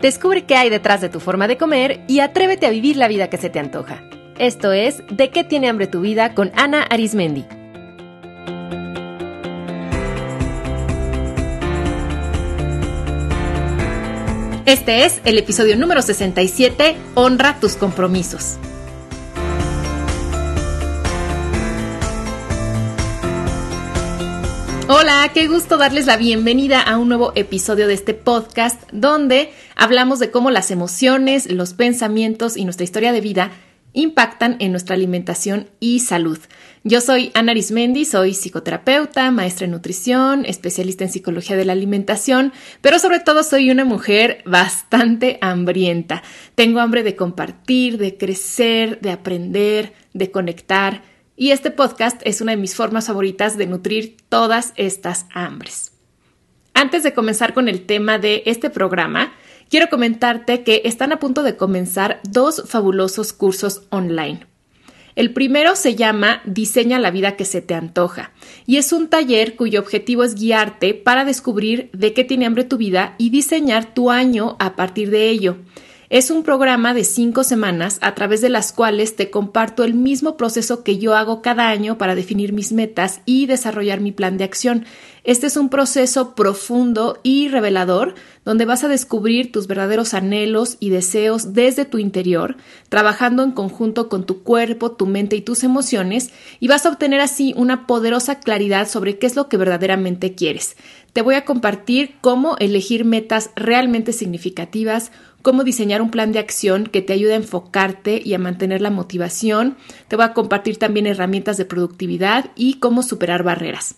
Descubre qué hay detrás de tu forma de comer y atrévete a vivir la vida que se te antoja. Esto es De qué tiene hambre tu vida con Ana Arismendi. Este es el episodio número 67, Honra tus compromisos. Hola, qué gusto darles la bienvenida a un nuevo episodio de este podcast donde hablamos de cómo las emociones, los pensamientos y nuestra historia de vida impactan en nuestra alimentación y salud. Yo soy Ana Arismendi, soy psicoterapeuta, maestra en nutrición, especialista en psicología de la alimentación, pero sobre todo soy una mujer bastante hambrienta. Tengo hambre de compartir, de crecer, de aprender, de conectar y este podcast es una de mis formas favoritas de nutrir todas estas hambres. Antes de comenzar con el tema de este programa, quiero comentarte que están a punto de comenzar dos fabulosos cursos online. El primero se llama Diseña la vida que se te antoja y es un taller cuyo objetivo es guiarte para descubrir de qué tiene hambre tu vida y diseñar tu año a partir de ello. Es un programa de cinco semanas a través de las cuales te comparto el mismo proceso que yo hago cada año para definir mis metas y desarrollar mi plan de acción. Este es un proceso profundo y revelador donde vas a descubrir tus verdaderos anhelos y deseos desde tu interior, trabajando en conjunto con tu cuerpo, tu mente y tus emociones, y vas a obtener así una poderosa claridad sobre qué es lo que verdaderamente quieres. Te voy a compartir cómo elegir metas realmente significativas, cómo diseñar un plan de acción que te ayude a enfocarte y a mantener la motivación. Te voy a compartir también herramientas de productividad y cómo superar barreras.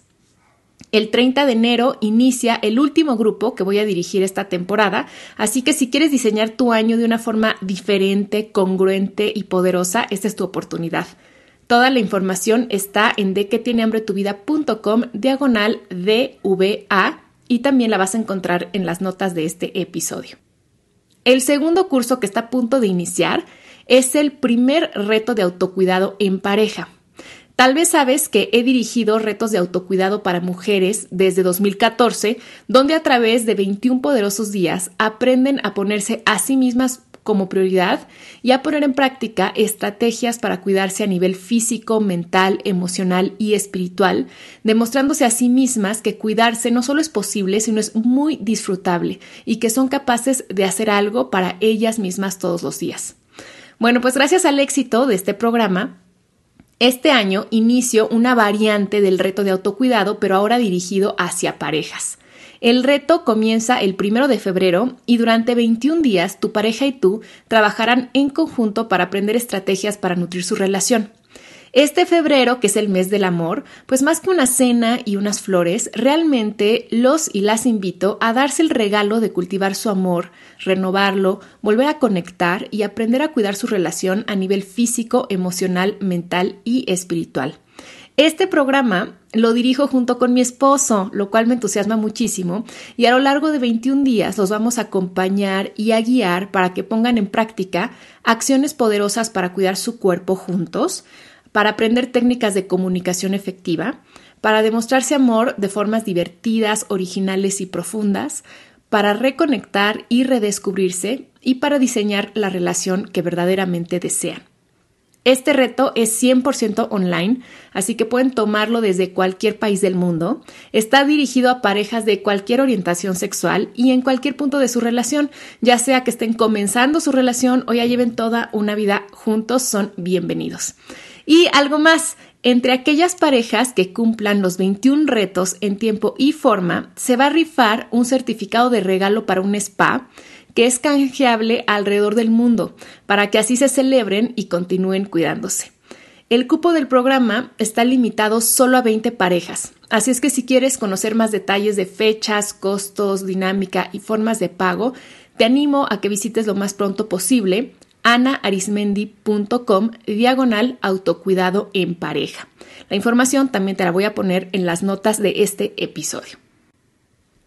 El 30 de enero inicia el último grupo que voy a dirigir esta temporada, así que si quieres diseñar tu año de una forma diferente, congruente y poderosa, esta es tu oportunidad. Toda la información está en dequetienehambretuvida.com diagonal DVA y también la vas a encontrar en las notas de este episodio. El segundo curso que está a punto de iniciar es el primer reto de autocuidado en pareja. Tal vez sabes que he dirigido retos de autocuidado para mujeres desde 2014, donde a través de 21 poderosos días aprenden a ponerse a sí mismas como prioridad y a poner en práctica estrategias para cuidarse a nivel físico, mental, emocional y espiritual, demostrándose a sí mismas que cuidarse no solo es posible, sino es muy disfrutable y que son capaces de hacer algo para ellas mismas todos los días. Bueno, pues gracias al éxito de este programa, este año inicio una variante del reto de autocuidado, pero ahora dirigido hacia parejas. El reto comienza el primero de febrero y durante 21 días tu pareja y tú trabajarán en conjunto para aprender estrategias para nutrir su relación. Este febrero, que es el mes del amor, pues más que una cena y unas flores, realmente los y las invito a darse el regalo de cultivar su amor, renovarlo, volver a conectar y aprender a cuidar su relación a nivel físico, emocional, mental y espiritual. Este programa lo dirijo junto con mi esposo, lo cual me entusiasma muchísimo, y a lo largo de 21 días los vamos a acompañar y a guiar para que pongan en práctica acciones poderosas para cuidar su cuerpo juntos, para aprender técnicas de comunicación efectiva, para demostrarse amor de formas divertidas, originales y profundas, para reconectar y redescubrirse y para diseñar la relación que verdaderamente desean. Este reto es 100% online, así que pueden tomarlo desde cualquier país del mundo. Está dirigido a parejas de cualquier orientación sexual y en cualquier punto de su relación, ya sea que estén comenzando su relación o ya lleven toda una vida juntos, son bienvenidos. Y algo más, entre aquellas parejas que cumplan los 21 retos en tiempo y forma, se va a rifar un certificado de regalo para un spa que es canjeable alrededor del mundo, para que así se celebren y continúen cuidándose. El cupo del programa está limitado solo a 20 parejas, así es que si quieres conocer más detalles de fechas, costos, dinámica y formas de pago, te animo a que visites lo más pronto posible anaarismendi.com diagonal autocuidado en pareja. La información también te la voy a poner en las notas de este episodio.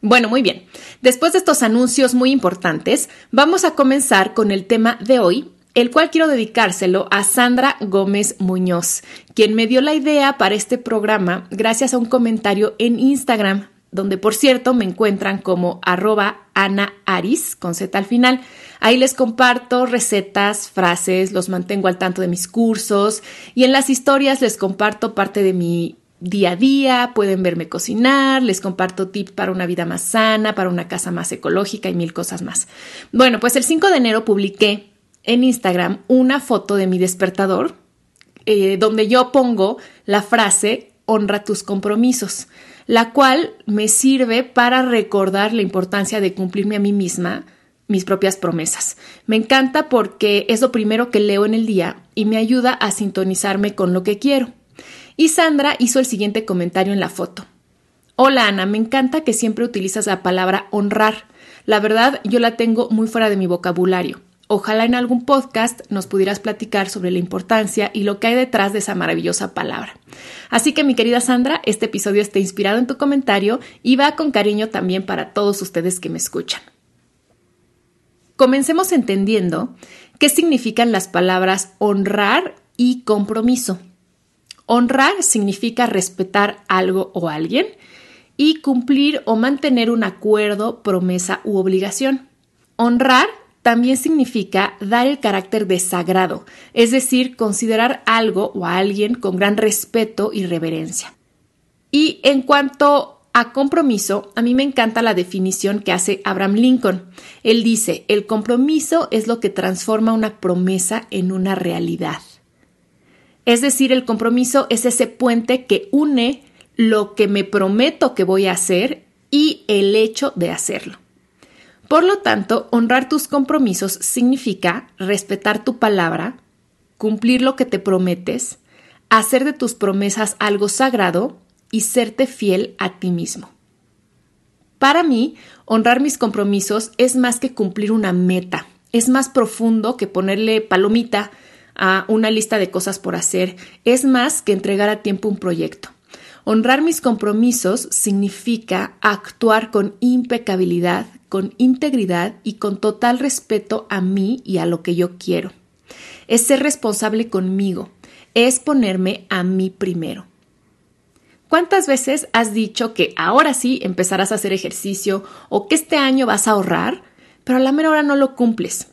Bueno, muy bien. Después de estos anuncios muy importantes, vamos a comenzar con el tema de hoy, el cual quiero dedicárselo a Sandra Gómez Muñoz, quien me dio la idea para este programa gracias a un comentario en Instagram. donde por cierto me encuentran como arroba Ana Aris, con Z al final. Ahí les comparto recetas, frases, los mantengo al tanto de mis cursos y en las historias les comparto parte de mi día a día, pueden verme cocinar, les comparto tips para una vida más sana, para una casa más ecológica y mil cosas más. Bueno, pues el 5 de enero publiqué en Instagram una foto de mi despertador eh, donde yo pongo la frase honra tus compromisos, la cual me sirve para recordar la importancia de cumplirme a mí misma mis propias promesas. Me encanta porque es lo primero que leo en el día y me ayuda a sintonizarme con lo que quiero. Y Sandra hizo el siguiente comentario en la foto. Hola Ana, me encanta que siempre utilizas la palabra honrar. La verdad, yo la tengo muy fuera de mi vocabulario. Ojalá en algún podcast nos pudieras platicar sobre la importancia y lo que hay detrás de esa maravillosa palabra. Así que mi querida Sandra, este episodio está inspirado en tu comentario y va con cariño también para todos ustedes que me escuchan. Comencemos entendiendo qué significan las palabras honrar y compromiso. Honrar significa respetar algo o alguien y cumplir o mantener un acuerdo, promesa u obligación. Honrar también significa dar el carácter de sagrado, es decir, considerar algo o a alguien con gran respeto y reverencia. Y en cuanto a compromiso, a mí me encanta la definición que hace Abraham Lincoln. Él dice, el compromiso es lo que transforma una promesa en una realidad. Es decir, el compromiso es ese puente que une lo que me prometo que voy a hacer y el hecho de hacerlo. Por lo tanto, honrar tus compromisos significa respetar tu palabra, cumplir lo que te prometes, hacer de tus promesas algo sagrado y serte fiel a ti mismo. Para mí, honrar mis compromisos es más que cumplir una meta, es más profundo que ponerle palomita a una lista de cosas por hacer, es más que entregar a tiempo un proyecto. Honrar mis compromisos significa actuar con impecabilidad, con integridad y con total respeto a mí y a lo que yo quiero. Es ser responsable conmigo, es ponerme a mí primero. ¿Cuántas veces has dicho que ahora sí empezarás a hacer ejercicio o que este año vas a ahorrar, pero a la mera hora no lo cumples?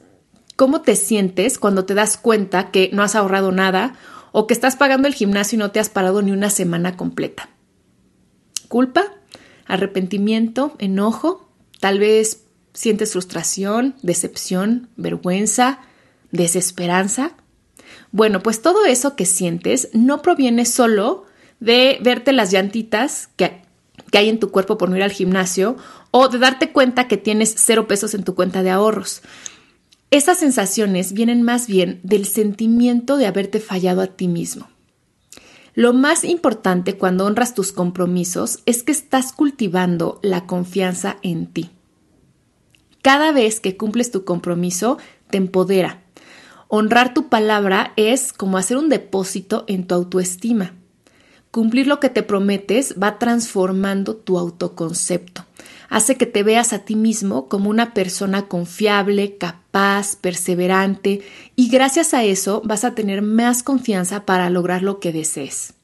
¿Cómo te sientes cuando te das cuenta que no has ahorrado nada o que estás pagando el gimnasio y no te has parado ni una semana completa? ¿Culpa? ¿Arrepentimiento? ¿Enojo? Tal vez sientes frustración, decepción, vergüenza, desesperanza. Bueno, pues todo eso que sientes no proviene solo de verte las llantitas que, que, hay en tu cuerpo por no ir al gimnasio o de darte cuenta que tienes cero pesos en tu cuenta de ahorros. Esas sensaciones vienen más bien del sentimiento de haberte fallado a ti mismo. Lo más importante cuando honras tus compromisos es que estás cultivando la confianza en ti. Cada vez que cumples tu compromiso, te empodera. Honrar tu palabra es como hacer un depósito en tu autoestima. Cumplir lo que te prometes va transformando tu autoconcepto hace que te veas a ti mismo como una persona confiable, capaz, perseverante y gracias a eso vas a tener más confianza para lograr lo que desees.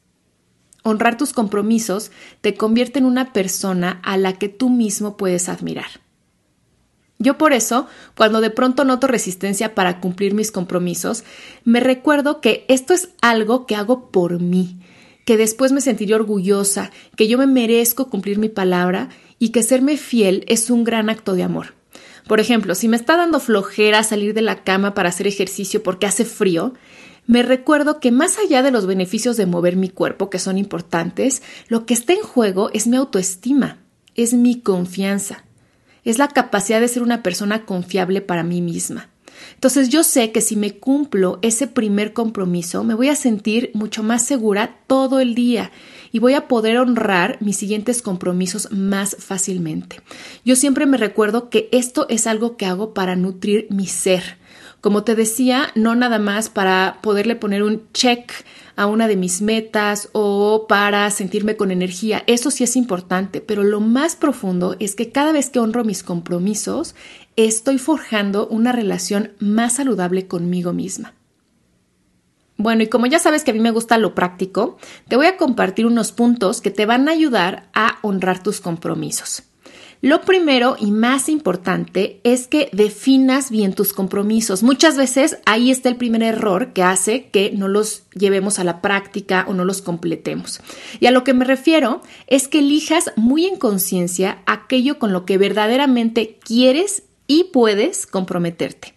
Honrar tus compromisos te convierte en una persona a la que tú mismo puedes admirar. Yo por eso, cuando de pronto noto resistencia para cumplir mis compromisos, me recuerdo que esto es algo que hago por mí, que después me sentiré orgullosa, que yo me merezco cumplir mi palabra y que serme fiel es un gran acto de amor. Por ejemplo, si me está dando flojera salir de la cama para hacer ejercicio porque hace frío, me recuerdo que más allá de los beneficios de mover mi cuerpo, que son importantes, lo que está en juego es mi autoestima, es mi confianza, es la capacidad de ser una persona confiable para mí misma. Entonces yo sé que si me cumplo ese primer compromiso, me voy a sentir mucho más segura todo el día y voy a poder honrar mis siguientes compromisos más fácilmente. Yo siempre me recuerdo que esto es algo que hago para nutrir mi ser. Como te decía, no nada más para poderle poner un check a una de mis metas o para sentirme con energía. Eso sí es importante, pero lo más profundo es que cada vez que honro mis compromisos, estoy forjando una relación más saludable conmigo misma. Bueno, y como ya sabes que a mí me gusta lo práctico, te voy a compartir unos puntos que te van a ayudar a honrar tus compromisos. Lo primero y más importante es que definas bien tus compromisos. Muchas veces ahí está el primer error que hace que no los llevemos a la práctica o no los completemos. Y a lo que me refiero es que elijas muy en conciencia aquello con lo que verdaderamente quieres y puedes comprometerte.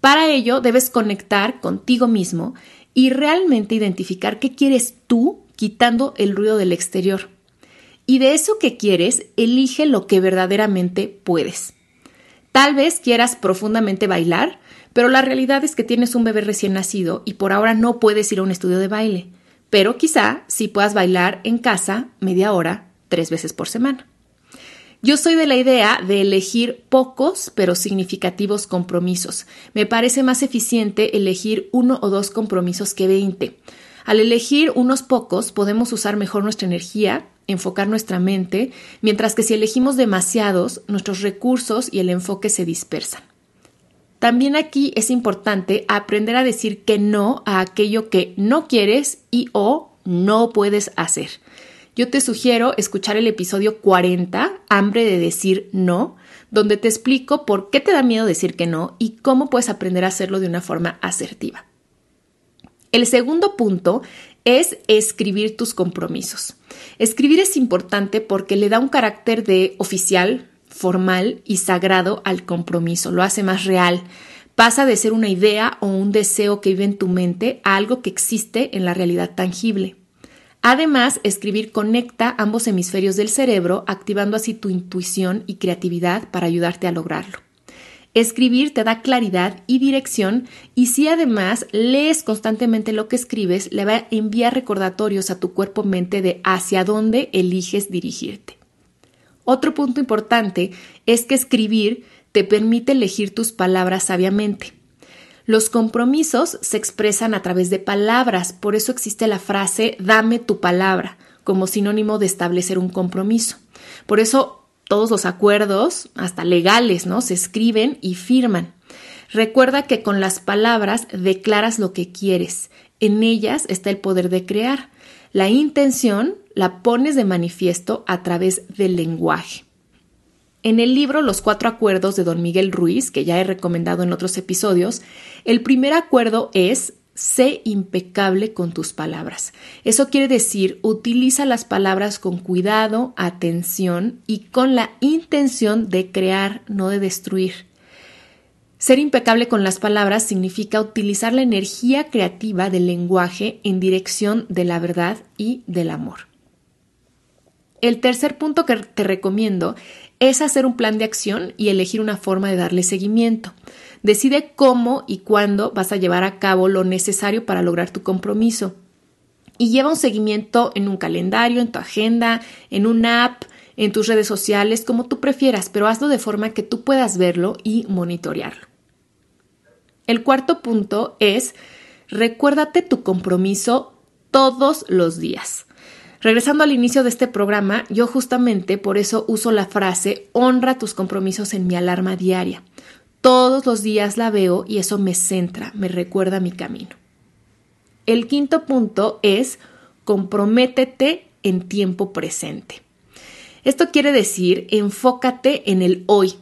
Para ello debes conectar contigo mismo y realmente identificar qué quieres tú quitando el ruido del exterior. Y de eso que quieres, elige lo que verdaderamente puedes. Tal vez quieras profundamente bailar, pero la realidad es que tienes un bebé recién nacido y por ahora no puedes ir a un estudio de baile. Pero quizá sí puedas bailar en casa media hora, tres veces por semana. Yo soy de la idea de elegir pocos pero significativos compromisos. Me parece más eficiente elegir uno o dos compromisos que veinte. Al elegir unos pocos podemos usar mejor nuestra energía, enfocar nuestra mente, mientras que si elegimos demasiados, nuestros recursos y el enfoque se dispersan. También aquí es importante aprender a decir que no a aquello que no quieres y o no puedes hacer yo te sugiero escuchar el episodio 40, Hambre de decir no, donde te explico por qué te da miedo decir que no y cómo puedes aprender a hacerlo de una forma asertiva. El segundo punto es escribir tus compromisos. Escribir es importante porque le da un carácter de oficial, formal y sagrado al compromiso, lo hace más real. Pasa de ser una idea o un deseo que vive en tu mente a algo que existe en la realidad tangible. Además, escribir conecta ambos hemisferios del cerebro, activando así tu intuición y creatividad para ayudarte a lograrlo. Escribir te da claridad y dirección y si además lees constantemente lo que escribes, le va a enviar recordatorios a tu cuerpo-mente de hacia dónde eliges dirigirte. Otro punto importante es que escribir te permite elegir tus palabras sabiamente. Los compromisos se expresan a través de palabras, por eso existe la frase dame tu palabra como sinónimo de establecer un compromiso. Por eso todos los acuerdos, hasta legales, ¿no? Se escriben y firman. Recuerda que con las palabras declaras lo que quieres. En ellas está el poder de crear. La intención la pones de manifiesto a través del lenguaje. En el libro Los Cuatro Acuerdos de Don Miguel Ruiz, que ya he recomendado en otros episodios, el primer acuerdo es sé impecable con tus palabras. Eso quiere decir, utiliza las palabras con cuidado, atención y con la intención de crear, no de destruir. Ser impecable con las palabras significa utilizar la energía creativa del lenguaje en dirección de la verdad y del amor. El tercer punto que te recomiendo es hacer un plan de acción y elegir una forma de darle seguimiento. Decide cómo y cuándo vas a llevar a cabo lo necesario para lograr tu compromiso. Y lleva un seguimiento en un calendario, en tu agenda, en una app, en tus redes sociales, como tú prefieras, pero hazlo de forma que tú puedas verlo y monitorearlo. El cuarto punto es, recuérdate tu compromiso todos los días. Regresando al inicio de este programa, yo justamente por eso uso la frase honra tus compromisos en mi alarma diaria. Todos los días la veo y eso me centra, me recuerda mi camino. El quinto punto es comprométete en tiempo presente. Esto quiere decir enfócate en el hoy.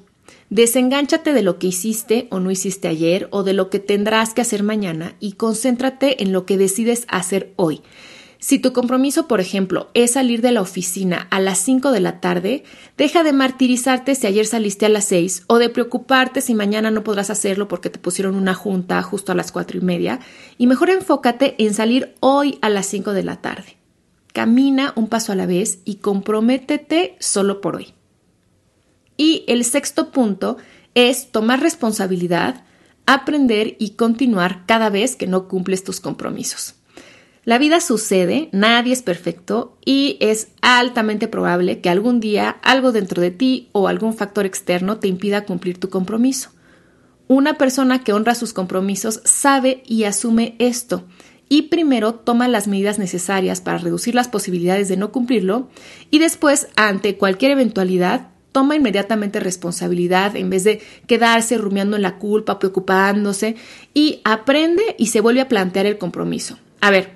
Desengánchate de lo que hiciste o no hiciste ayer o de lo que tendrás que hacer mañana y concéntrate en lo que decides hacer hoy. Si tu compromiso, por ejemplo, es salir de la oficina a las 5 de la tarde, deja de martirizarte si ayer saliste a las 6 o de preocuparte si mañana no podrás hacerlo porque te pusieron una junta justo a las cuatro y media y mejor enfócate en salir hoy a las 5 de la tarde. Camina un paso a la vez y comprométete solo por hoy. Y el sexto punto es tomar responsabilidad, aprender y continuar cada vez que no cumples tus compromisos. La vida sucede, nadie es perfecto y es altamente probable que algún día algo dentro de ti o algún factor externo te impida cumplir tu compromiso. Una persona que honra sus compromisos sabe y asume esto y primero toma las medidas necesarias para reducir las posibilidades de no cumplirlo y después, ante cualquier eventualidad, toma inmediatamente responsabilidad en vez de quedarse rumiando en la culpa, preocupándose y aprende y se vuelve a plantear el compromiso. A ver,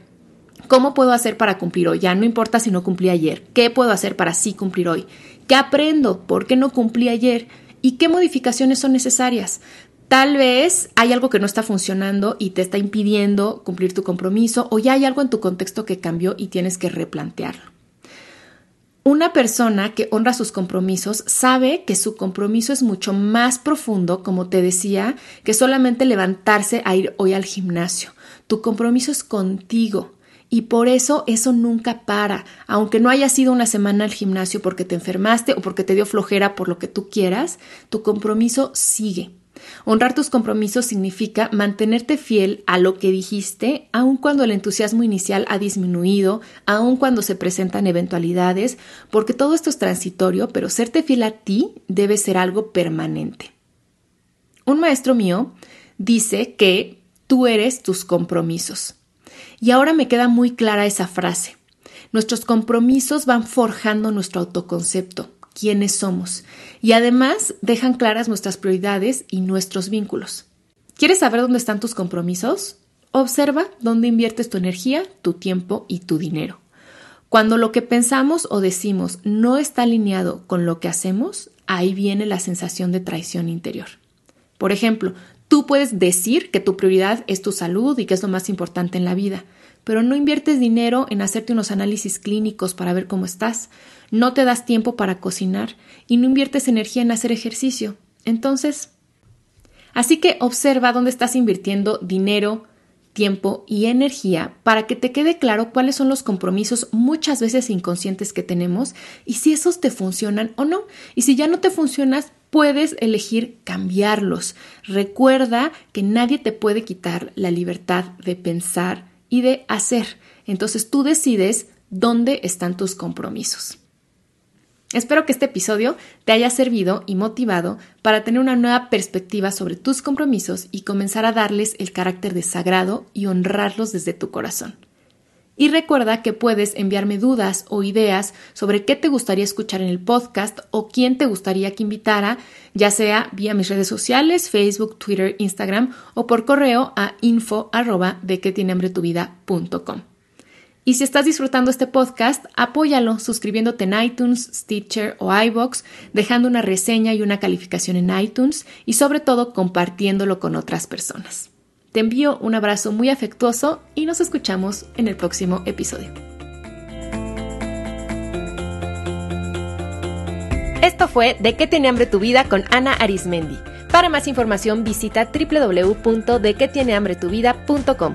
¿cómo puedo hacer para cumplir hoy? Ya no importa si no cumplí ayer. ¿Qué puedo hacer para sí cumplir hoy? ¿Qué aprendo? ¿Por qué no cumplí ayer? ¿Y qué modificaciones son necesarias? Tal vez hay algo que no está funcionando y te está impidiendo cumplir tu compromiso o ya hay algo en tu contexto que cambió y tienes que replantearlo. Una persona que honra sus compromisos sabe que su compromiso es mucho más profundo, como te decía, que solamente levantarse a ir hoy al gimnasio. Tu compromiso es contigo. Y por eso eso nunca para. Aunque no haya sido una semana al gimnasio porque te enfermaste o porque te dio flojera por lo que tú quieras, tu compromiso sigue. Honrar tus compromisos significa mantenerte fiel a lo que dijiste, aun cuando el entusiasmo inicial ha disminuido, aun cuando se presentan eventualidades, porque todo esto es transitorio, pero serte fiel a ti debe ser algo permanente. Un maestro mío dice que tú eres tus compromisos. Y ahora me queda muy clara esa frase. Nuestros compromisos van forjando nuestro autoconcepto quiénes somos y además dejan claras nuestras prioridades y nuestros vínculos. ¿Quieres saber dónde están tus compromisos? Observa dónde inviertes tu energía, tu tiempo y tu dinero. Cuando lo que pensamos o decimos no está alineado con lo que hacemos, ahí viene la sensación de traición interior. Por ejemplo, tú puedes decir que tu prioridad es tu salud y que es lo más importante en la vida, pero no inviertes dinero en hacerte unos análisis clínicos para ver cómo estás, no te das tiempo para cocinar y no inviertes energía en hacer ejercicio. Entonces, así que observa dónde estás invirtiendo dinero, tiempo y energía para que te quede claro cuáles son los compromisos muchas veces inconscientes que tenemos y si esos te funcionan o no. Y si ya no te funcionas, puedes elegir cambiarlos. Recuerda que nadie te puede quitar la libertad de pensar y de hacer. Entonces tú decides dónde están tus compromisos. Espero que este episodio te haya servido y motivado para tener una nueva perspectiva sobre tus compromisos y comenzar a darles el carácter de sagrado y honrarlos desde tu corazón. Y recuerda que puedes enviarme dudas o ideas sobre qué te gustaría escuchar en el podcast o quién te gustaría que invitara, ya sea vía mis redes sociales, Facebook, Twitter, Instagram o por correo a info arroba de que tiene hambre tu vida Y si estás disfrutando este podcast, apóyalo suscribiéndote en iTunes, Stitcher o iBox, dejando una reseña y una calificación en iTunes y sobre todo compartiéndolo con otras personas. Te envío un abrazo muy afectuoso y nos escuchamos en el próximo episodio. Esto fue De qué tiene hambre tu vida con Ana Arismendi. Para más información visita www.dequetienehambretuvida.com.